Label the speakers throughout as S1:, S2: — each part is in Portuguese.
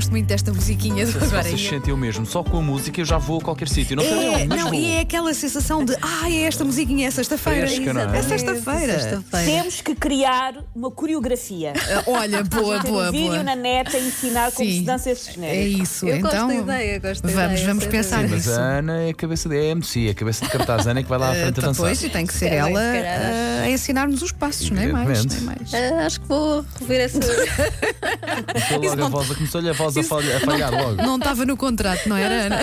S1: gosto muito desta musiquinha do
S2: Se vocês
S1: Agora.
S2: sentem o mesmo, só com a música eu já vou a qualquer sítio. Não sei
S1: É,
S2: onde,
S1: não,
S2: vou.
S1: e é aquela sensação de ah, é esta musiquinha, é sexta-feira.
S2: Não é?
S1: É sexta-feira.
S3: Sexta-feira.
S4: Temos que criar uma coreografia.
S1: Ah, Olha, boa,
S4: Ter
S1: boa,
S4: um vídeo
S1: boa.
S4: na net a ensinar como se dança esse
S1: É
S4: genérico.
S1: isso,
S3: Eu
S1: então.
S3: gosto da ideia, gosto da
S1: vamos,
S3: ideia,
S1: vamos pensar
S2: Sim,
S3: dúvida.
S2: mas
S1: nisso.
S2: a Ana é a cabeça de é MC, a cabeça de cartaz. A Ana é que vai lá à frente a
S1: Ah,
S2: dançar.
S1: Pois, e tem que ser ela a ensinar-nos os passos, nem mais,
S2: Evidentemente.
S1: nem mais.
S3: Ah, acho que vou rever essa.
S2: Começou logo a voz, começou-lhe a voz a falha- a falhar logo.
S1: Não estava no contrato, não era, Ana?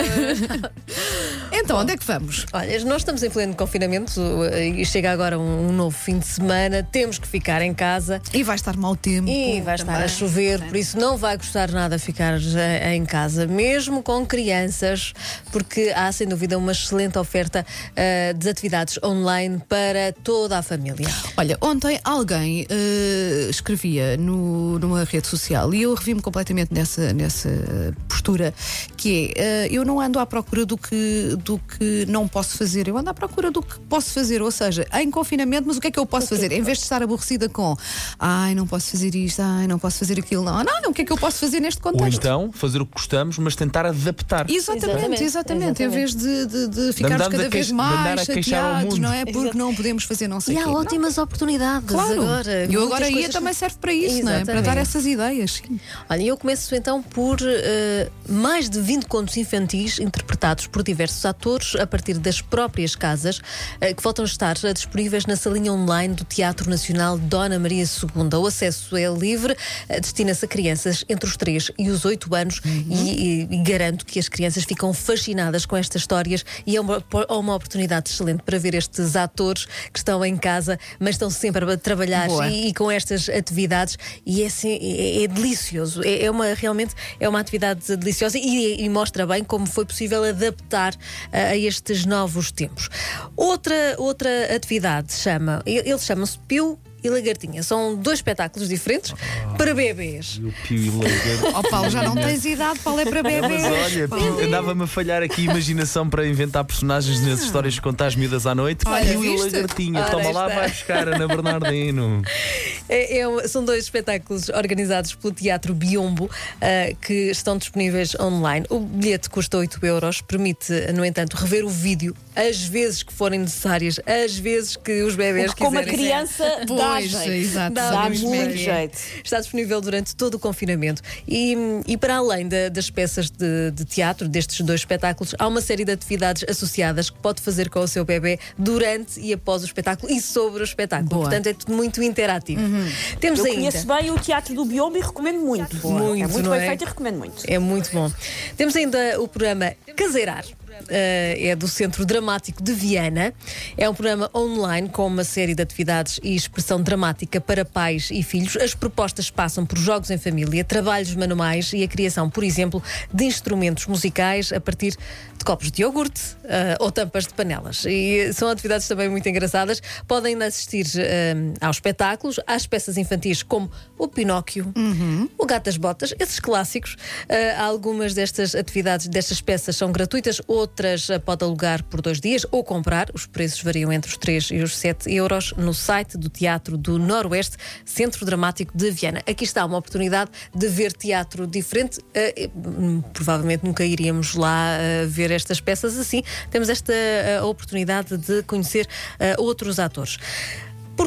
S1: Então, onde é que vamos?
S3: Olha, nós estamos em pleno confinamento eh, e chega agora um, novo fim de semana. Temos que ficar em casa
S1: E vai estar mau tempo.
S3: e vai estar a chover, por isso não vai gostar nada ficar eh, em casa, mesmo com crianças, porque há sem dúvida uma excelente oferta eh, de atividades online para toda a família.
S1: Olha, ontem alguém eh, escrevia no, numa rede social e eu revi-me completamente nessa, nessa postura que é eh, eu não ando à procura do que, do que não posso fazer, eu ando à procura do que posso fazer, ou seja, em confinamento, mas o que é que eu posso fazer? Em vez de estar aborrecida com ai, não posso fazer isto, ai, não posso fazer aquilo, não, não, o que é que eu posso fazer neste
S2: Ou
S1: contexto?
S2: então fazer o que gostamos, mas tentar adaptar.
S1: Exatamente,
S3: Exatamente,
S1: exatamente. Em
S3: exatamente.
S1: vez de, de, de ficarmos
S2: andarmos
S1: cada
S2: a
S1: vez
S2: de
S1: mais chateados,
S2: mundo.
S1: não é? Porque não podemos fazer não sei
S3: E
S1: o
S3: há
S1: quê. Não.
S3: ótimas oportunidades
S1: Claro,
S3: agora.
S1: e agora ia
S3: coisas-
S1: também serve para isso, não é? Para
S3: Exatamente.
S1: dar essas ideias. sim.
S3: Olha, eu começo então por eh, mais de 20 contos infantis interpretados por diversos atores a partir das próprias casas, eh, que voltam a estar eh, disponíveis na salinha online do Teatro Nacional Dona Maria II. O acesso é livre, eh, destina-se a crianças entre os 3 e os 8 anos e, e- e garanto que as crianças ficam fascinadas com estas histórias e é uma, é uma oportunidade excelente para ver estes atores que estão em casa, mas estão sempre a trabalhar e, e com estas atividades e é, assim- é- é delicioso. É, é uma realmente é uma atividade deliciosa e, e mostra bem como foi possível adaptar a, a estes novos tempos. Outra outra atividade chama eles chamam-se Piu e Lagartinha. São dois espetáculos diferentes para bebês.
S2: E o Pio e Lagarto.
S1: Ó Paulo, já não tens idade, Paulo é para
S2: Não,
S1: bebês.
S2: mas olha, andava-me a falhar aqui a imaginação para inventar personagens nas histórias de contar as miúdas à noite.
S1: Olha,
S2: Pio e? Lagartinha,
S3: Ora,
S2: toma lá,
S3: está.
S2: vai buscar Ana Bernardino.
S3: É- é são dois espetáculos organizados pelo Teatro Biombo ah, que estão disponíveis online. O bilhete custa 8 euros, permite, no entanto, rever o vídeo as vezes que forem necessárias, as vezes que os bebês
S4: O que como a
S3: quiserem.
S4: criança dá Jeito.
S1: exato,
S3: Dá
S1: é
S4: muito
S1: que é.
S4: jeito.
S3: Está disponível durante todo o confinamento. E, e para além da- das peças de, de teatro, destes dois espetáculos, há uma série de atividades associadas que pode fazer com o seu bebê durante e após o espetáculo e sobre o espetáculo.
S1: Boa.
S3: Portanto, é tudo muito interativo. Temos
S4: Eu
S3: ainda.
S4: conheço bem o Teatro do Biombo e recomendo muito.
S3: Muito,
S4: é muito bem
S3: é?
S4: feito e recomendo muito.
S3: É muito bom. Temos ainda o programa Caseirar. Eh, é do Centro Dramático de Viana. É um programa online com uma série de atividades e expressão dramática para pais e filhos. As propostas passam por jogos em família, trabalhos manuais e a criação, por exemplo, de instrumentos musicais a partir de copos de iogurte eh, ou tampas de panelas. E são atividades também muito engraçadas. Podem assistir eh, aos espetáculos, às peças infantis como o Pinóquio, o Gato das Botas, esses clássicos. Eh, algumas destas atividades, destas peças são gratuitas, outras eh, pode alugar por dois dias ou comprar. Os preços variam entre os 3 e os 7 euros no site do Teatro do Noroeste, Centro Dramático de Viana. Aqui está uma oportunidade de ver teatro diferente. Hum, provavelmente nunca iríamos lá eh, ver estas peças assim. Temos esta eh, oportunidade de conhecer outros atores.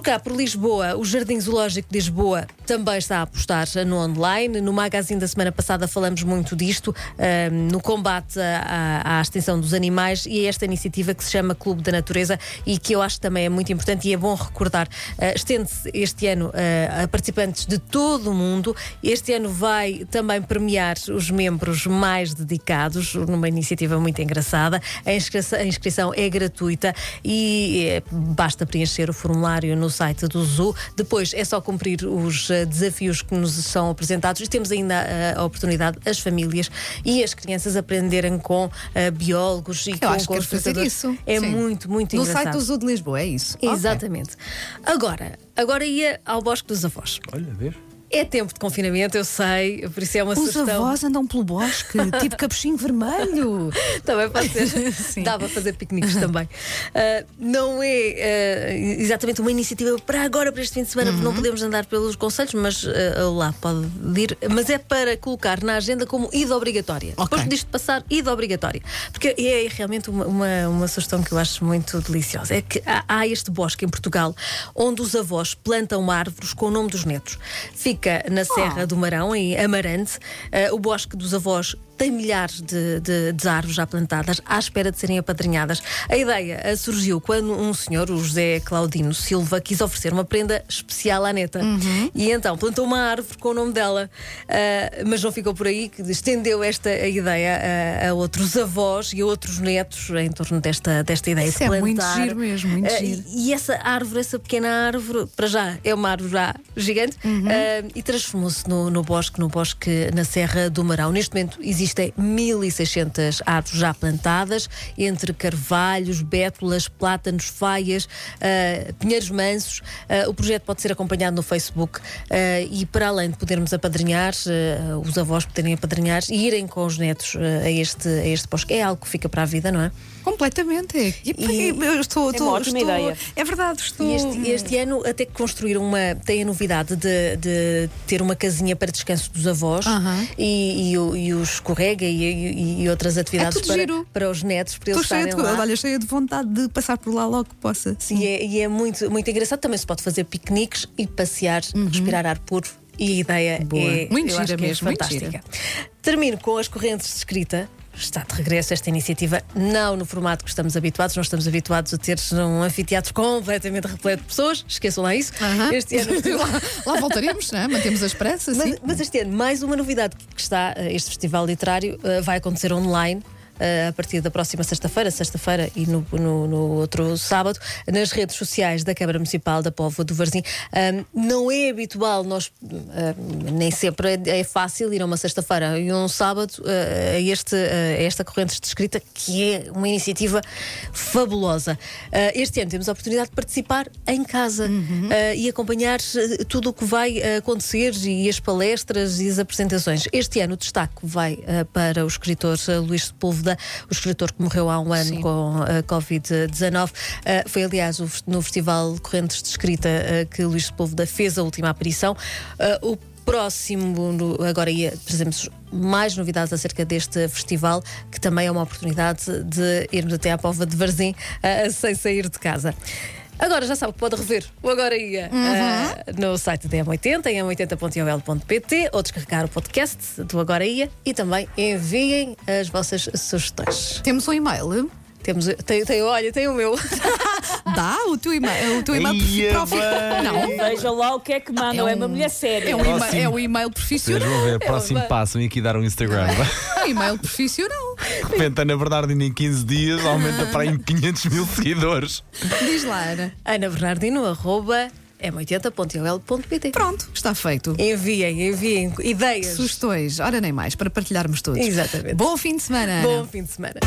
S3: Por cá, por Lisboa, o Jardim Zoológico de Lisboa também está a apostar no online. No magazine da semana passada falamos muito disto, ahm, no combate à, à- extinção dos animais e esta iniciativa que se chama Clube da Natureza e que eu acho que também é muito importante e é bom recordar. Ah, Estende-se este ano ah, a participantes de todo o mundo. Este ano vai também premiar os membros mais dedicados, numa iniciativa muito engraçada. A inscrição, a inscrição é gratuita e eh, basta preencher o formulário no site do Zoo. Depois é só cumprir os eh, desafios que nos são apresentados e temos ainda eh, a oportunidade, as famílias e as crianças aprenderem com eh, biólogos e
S1: Eu
S3: com
S1: acho que quero fazer isso.
S3: É
S1: Sim.
S3: muito, muito
S1: No
S3: engraçado.
S1: site do Zoo de Lisboa, é isso?
S3: Exatamente. Agora, agora ia ao Bosque dos Avós.
S2: Olha, vês?
S3: É tempo de confinamento, eu sei, por isso é uma
S1: Os
S3: sugestão.
S1: avós andam pelo bosque, tipo capuchinho vermelho.
S3: Também pode ser.
S1: Sim.
S3: Dá para fazer piqueniques também. Ah, não é ah, exatamente uma iniciativa para agora, para este fim de semana, porque não podemos andar pelos conselhos, mas ah, lá pode ir. Mas é para colocar na agenda como ida obrigatória.
S1: Ok.
S3: Depois disto passar, ida obrigatória. Porque é realmente uma, uma, uma sugestão que eu acho muito deliciosa. É que há, há este bosque em Portugal onde os avós plantam árvores com o nome dos netos. Fica na Serra do Marão, em Amarante. Ah, o bosque dos avós tem milhares de, de- de árvores já plantadas à espera de serem apadrinhadas. A ideia ah, surgiu quando um senhor, o José Claudino Silva, quis oferecer uma prenda especial à neta. E então plantou uma árvore com o nome dela. Ah, mas não ficou por aí, que estendeu esta ideia a, a outros avós e a outros netos em torno desta, desta ideia
S1: Isso
S3: de
S1: é
S3: plantar.
S1: muito giro mesmo, muito giro.
S3: e e essa árvore, essa pequena árvore, para já é uma árvore já gigante
S1: Uhum.
S3: ah, e transformou-se no, no bosque, no bosque na Serra do Marão. Neste momento existem 1600 árvores já plantadas, entre carvalhos, bétulas, plátanos, faias, ah, pinheiros mansos. Ah, o projeto pode ser acompanhado no Facebook ah, e para além de podermos apadrinhar, os avós poderem apadrinhar e irem com os netos a, este, a este bosque. É algo que fica para a vida, não é?
S1: Completamente. E,
S3: E-
S1: eu estou,
S4: É uma ótima
S1: estou-
S4: ideia.
S1: É verdade, estou.
S3: E este, este ano até que construíram uma. tem a novidade de, de ter uma casinha para descanso dos avós e, e, e o escorrega e, e- e outras atividades
S1: tudo
S3: para,
S1: giro.
S3: para os netos, para
S1: Estou
S3: eles
S1: cheia de,
S3: estarem lá.
S1: olha, cheia de vontade de passar por lá logo que possa.
S3: Sim, é- e é muito, muito engraçado. Também se pode fazer piqueniques e passear, respirar ar puro. E a ideia
S1: Uhum. Boa.
S3: é,
S1: Muito gira
S3: acho que é
S1: mesmo, muito
S3: fantástica. Termino com as correntes de escrita. Está de regresso esta iniciativa, não no formato que estamos habituados. Nós estamos habituados a ter um anfiteatro completamente repleto de pessoas. Esqueçam lá isso.
S1: Aham.
S3: Este ano
S1: lá, lá voltaremos, né? mantemos a esperança. sim.
S3: mas, mas este ano, mais uma novidade que está, eh, este festival literário eh, vai acontecer online. Eh, A partir da próxima sexta-feira, sexta-feira e no, no- no outro sábado, nas redes sociais da Câmara Municipal da Póvoa do Varzim. Não é habitual, nós nem sempre é, é fácil ir a uma sexta-feira e um sábado eh, a, este, a esta corrente de escrita, que é uma iniciativa fabulosa. Este ano temos a oportunidade de participar em casa ah, e acompanhar tudo o que vai acontecer e as palestras e as apresentações. Este ano o destaque vai para o escritor Luís Sepúlveda, o escritor que morreu há um ano
S1: Sim.
S3: com a Covid-19. Ah, foi, aliás, no Festival Correntes de Escrita ah, que Luís Sepúlveda fez a última aparição. O próximo, no- agora ia, trazemos mais novidades acerca deste festival, que também é uma oportunidade de irmos até à Pova de Varzim sem sair de casa. Agora já sabe que pode rever o Agora Ia ah, no site da M80, em m80.ol.pt, ou descarregar o podcast do Agora Ia e também enviem as vossas sugestões.
S1: Temos um e-mail.
S3: Temos, tem, tem, olha, tem o meu.
S1: Dá o teu e-mail. O teu e-mail
S2: Ia
S1: profi-
S2: bem.
S1: Não.
S4: Veja lá o que é que mandam. É,
S1: É um-
S4: uma mulher séria.
S1: É um, e-mail,
S2: Próximo.
S1: é um e-mail
S2: Vocês
S1: profissional.
S2: vão ver, próximo passo, vem aqui dar um Instagram.
S1: É um e-mail profissional.
S2: Repente, Ana Bernardino em 15 dias aumenta para aí 500 mil seguidores.
S1: Diz lá, Ana.
S3: Ana Bernardino, arroba m80.ol.pt.
S1: Pronto, está feito.
S3: Enviem, enviem ideias.
S1: Sugestões, ora nem mais, para partilharmos todos.
S3: Exatamente.
S1: Bom fim de semana. Ana.
S3: Bom fim de semana.